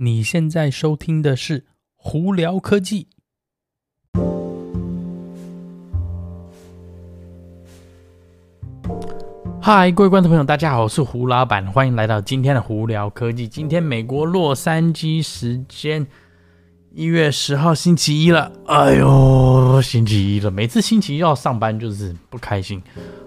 你现在收听的是《胡聊科技》。嗨，各位观众朋友，大家好，我是胡老板，欢迎来到今天的《胡聊科技》。今天美国洛杉矶时间一月十号星期一了，哎呦，星期一了，每次星期一要上班就是不开心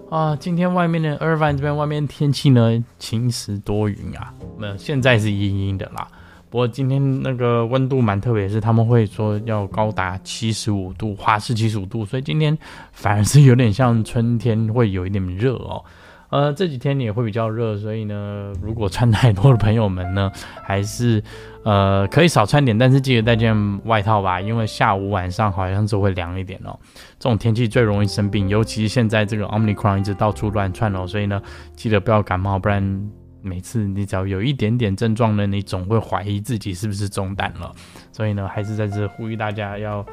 啊。今天外面的 Irvine 这边外面天气呢，晴时多云啊，那现在是阴阴的啦。不过今天那个温度蛮特别，是他们会说要高达七十五度，华氏七十五度，所以今天反而是有点像春天，会有一点热哦。呃，这几天也会比较热，所以呢，如果穿太多的朋友们呢，还是呃可以少穿点，但是记得带件外套吧，因为下午晚上好像就会凉一点哦。这种天气最容易生病，尤其是现在这个 Omicron 一直到处乱窜哦，所以呢，记得不要感冒，不然。每次你只要有一点点症状呢，你总会怀疑自己是不是中弹了。所以呢，还是在这呼吁大家要，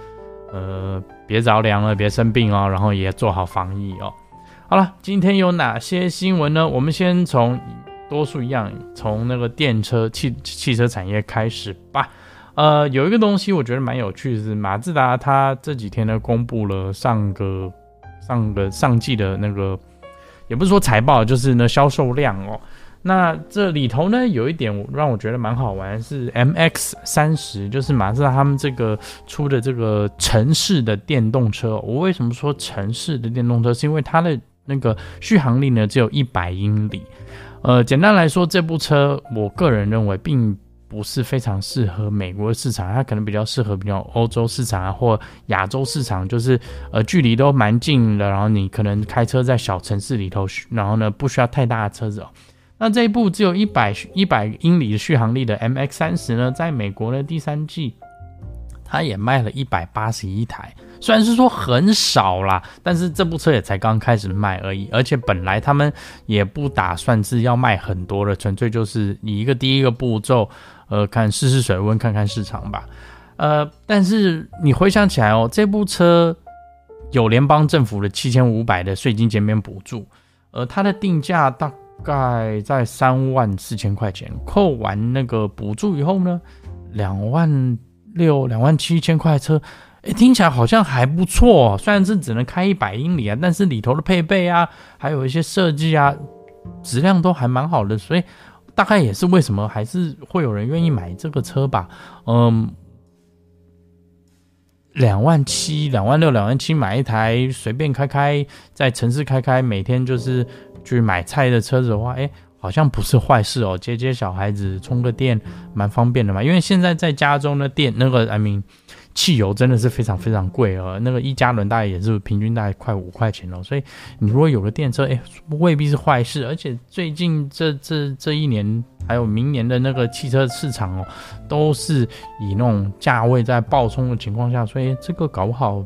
呃，别着凉了，别生病哦，然后也做好防疫哦。好了，今天有哪些新闻呢？我们先从多数一样，从那个电车汽汽车产业开始吧。呃，有一个东西我觉得蛮有趣的是，马自达它这几天呢公布了上个上个上季的那个，也不是说财报，就是呢销售量哦。那这里头呢，有一点让我觉得蛮好玩，是 MX 三十，就是马自达他们这个出的这个城市的电动车。我为什么说城市的电动车？是因为它的那个续航力呢只有一百英里。呃，简单来说，这部车我个人认为并不是非常适合美国市场，它可能比较适合比较欧洲市场啊，或亚洲市场，就是呃距离都蛮近的，然后你可能开车在小城市里头，然后呢不需要太大的车子哦。那这一部只有一百一百英里的续航力的 MX 三十呢，在美国的第三季，它也卖了一百八十一台，虽然是说很少啦，但是这部车也才刚开始卖而已，而且本来他们也不打算是要卖很多的，纯粹就是以一个第一个步骤，呃，看试试水温，看看市场吧。呃，但是你回想起来哦，这部车有联邦政府的七千五百的税金减免补助，呃，它的定价大。概在三万四千块钱，扣完那个补助以后呢，两万六、两万七千块车，哎，听起来好像还不错。虽然是只能开一百英里啊，但是里头的配备啊，还有一些设计啊，质量都还蛮好的，所以大概也是为什么还是会有人愿意买这个车吧。嗯，两万七、两万六、两万七买一台随便开开，在城市开开，每天就是。去买菜的车子的话，哎，好像不是坏事哦。接接小孩子，充个电，蛮方便的嘛。因为现在在加州的，电那个，I mean，汽油真的是非常非常贵哦。那个一加仑大概也是平均大概快五块钱哦。所以你如果有个电车，哎，未必是坏事。而且最近这这这一年，还有明年的那个汽车市场哦，都是以那种价位在暴冲的情况下，所以这个搞不好。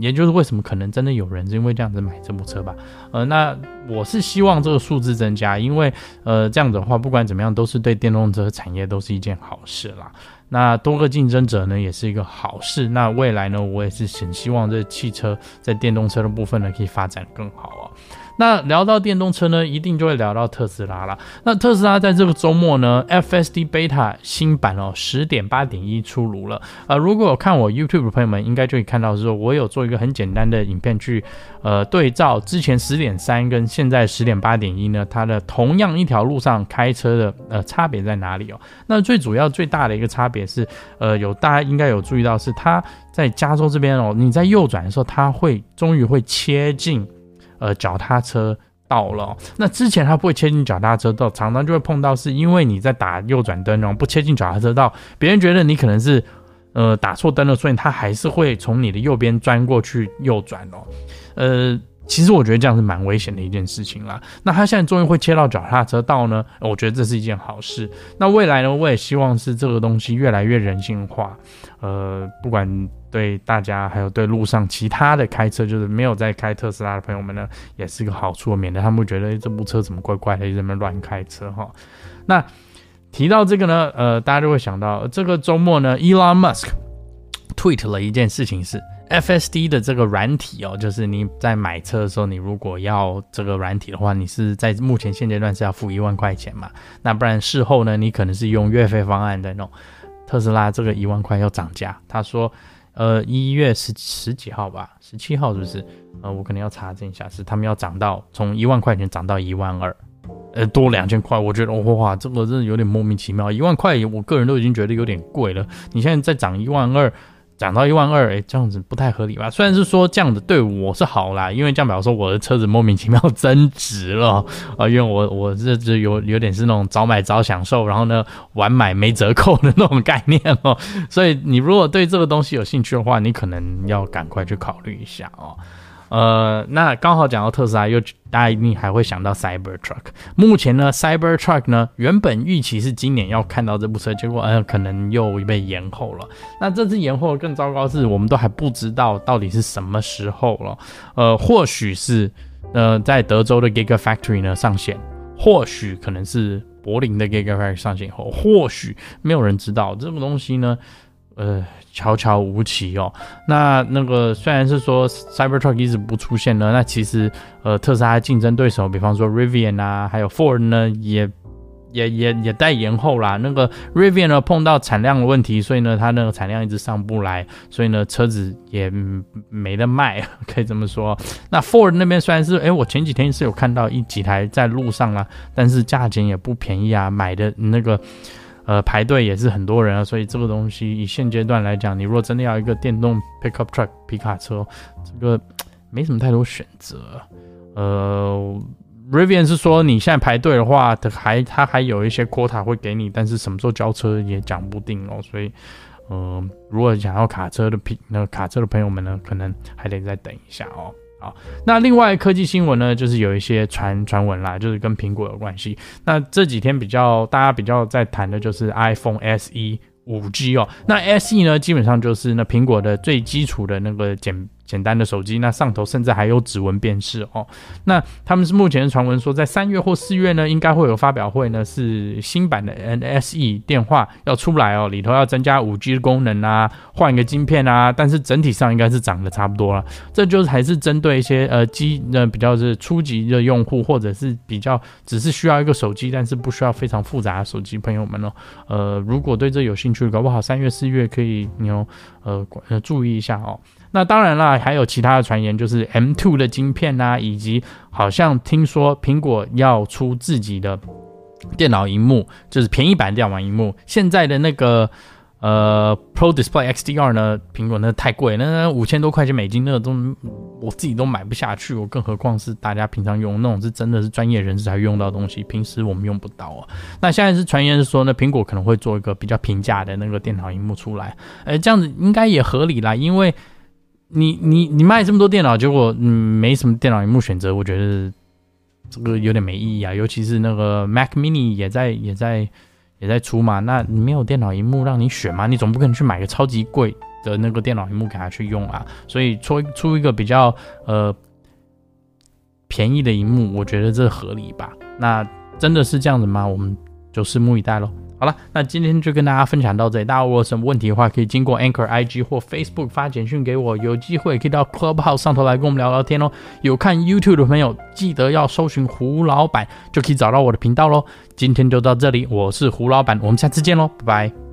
也就是为什么可能真的有人是因为这样子买这部车吧，呃，那我是希望这个数字增加，因为呃这样子的话，不管怎么样都是对电动车产业都是一件好事啦。那多个竞争者呢也是一个好事。那未来呢，我也是很希望这汽车在电动车的部分呢可以发展更好啊。那聊到电动车呢，一定就会聊到特斯拉了。那特斯拉在这个周末呢，FSD Beta 新版哦，十点八点一出炉了。呃，如果看我 YouTube 的朋友们，应该就可以看到说，我有做一个很简单的影片去呃对照之前十点三跟现在十点八点一呢，它的同样一条路上开车的呃差别在哪里哦？那最主要最大的一个差别是，呃，有大家应该有注意到是它在加州这边哦，你在右转的时候，它会终于会切进。呃，脚踏车道了，那之前他不会切进脚踏车道，常常就会碰到，是因为你在打右转灯，然后不切进脚踏车道，别人觉得你可能是呃打错灯了，所以他还是会从你的右边钻过去右转哦，呃。其实我觉得这样是蛮危险的一件事情啦。那他现在终于会切到脚踏车道呢，我觉得这是一件好事。那未来呢，我也希望是这个东西越来越人性化。呃，不管对大家，还有对路上其他的开车，就是没有在开特斯拉的朋友们呢，也是个好处，免得他们会觉得这部车怎么怪怪的，一直在那乱开车哈。那提到这个呢，呃，大家就会想到这个周末呢，Elon Musk tweet 了一件事情是。FSD 的这个软体哦，就是你在买车的时候，你如果要这个软体的话，你是在目前现阶段是要付一万块钱嘛？那不然事后呢，你可能是用月费方案在弄。特斯拉这个一万块要涨价。他说，呃，一月十十几号吧，十七号是不是？呃，我可能要查证一下，是他们要涨到从一万块钱涨到一万二，呃，多两千块。我觉得哇，这个真的有点莫名其妙。一万块，我个人都已经觉得有点贵了。你现在再涨一万二。涨到一万二，哎，这样子不太合理吧？虽然是说这样子对我是好啦，因为这样表示我的车子莫名其妙增值了 啊、因为我我这这有有点是那种早买早享受，然后呢晚买没折扣的那种概念哦。所以你如果对这个东西有兴趣的话，你可能要赶快去考虑一下哦。呃，那刚好讲到特斯拉，又大家一定还会想到 Cybertruck。目前呢，Cybertruck 呢，原本预期是今年要看到这部车，结果呃，可能又被延后了。那这次延后更糟糕是，我们都还不知道到底是什么时候了。呃，或许是呃，在德州的 Gigafactory 呢上线，或许可能是柏林的 Gigafactory 上线后，或许没有人知道这个东西呢。呃，悄悄无期哦。那那个虽然是说 Cybertruck 一直不出现呢，那其实呃，特斯拉竞争对手，比方说 Rivian 啊，还有 Ford 呢，也也也也带延后啦。那个 Rivian 呢碰到产量的问题，所以呢，它那个产量一直上不来，所以呢，车子也没得卖，可以这么说。那 Ford 那边虽然是，哎，我前几天是有看到一几台在路上啊，但是价钱也不便宜啊，买的那个。呃，排队也是很多人啊，所以这个东西以现阶段来讲，你如果真的要一个电动 pickup truck 皮卡车，这个没什么太多选择。呃，Rivian 是说你现在排队的话，它还它还有一些 quota 会给你，但是什么时候交车也讲不定哦。所以，呃，如果想要卡车的皮那个卡车的朋友们呢，可能还得再等一下哦。好，那另外科技新闻呢，就是有一些传传闻啦，就是跟苹果有关系。那这几天比较大家比较在谈的就是 iPhone SE 5G 哦。那 SE 呢，基本上就是那苹果的最基础的那个简。简单的手机，那上头甚至还有指纹辨识哦。那他们是目前的传闻说，在三月或四月呢，应该会有发表会呢，是新版的 NSE 电话要出来哦，里头要增加五 G 的功能啊，换一个晶片啊，但是整体上应该是长得差不多了。这就是还是针对一些呃机呃比较是初级的用户，或者是比较只是需要一个手机，但是不需要非常复杂的手机朋友们哦。呃，如果对这有兴趣，搞不好三月四月可以你要呃呃注意一下哦。那当然啦，还有其他的传言，就是 M2 的晶片呐、以及好像听说苹果要出自己的电脑萤幕，就是便宜版电脑萤幕。现在的那个呃 Pro Display XDR 呢，苹果那太贵，那五千多块钱美金，那个都我自己都买不下去，我更何况是大家平常用那种是真的是专业人士才用到的东西，平时我们用不到啊。那现在是传言是说呢，苹果可能会做一个比较平价的那个电脑萤幕出来，哎，这样子应该也合理啦，因为。你你你卖这么多电脑，结果嗯没什么电脑萤幕选择，我觉得这个有点没意义啊。尤其是那个 Mac Mini 也在也在也在出嘛，那你没有电脑萤幕让你选嘛，你总不可能去买个超级贵的那个电脑萤幕给他去用啊。所以出出一个比较呃便宜的萤幕，我觉得这合理吧？那真的是这样子吗？我们就拭目以待喽。好了，那今天就跟大家分享到这里。大家如果有什么问题的话，可以经过 Anchor IG 或 Facebook 发简讯给我。有机会可以到 Clubhouse 上头来跟我们聊聊天哦。有看 YouTube 的朋友，记得要搜寻胡老板，就可以找到我的频道喽。今天就到这里，我是胡老板，我们下次见喽，拜拜。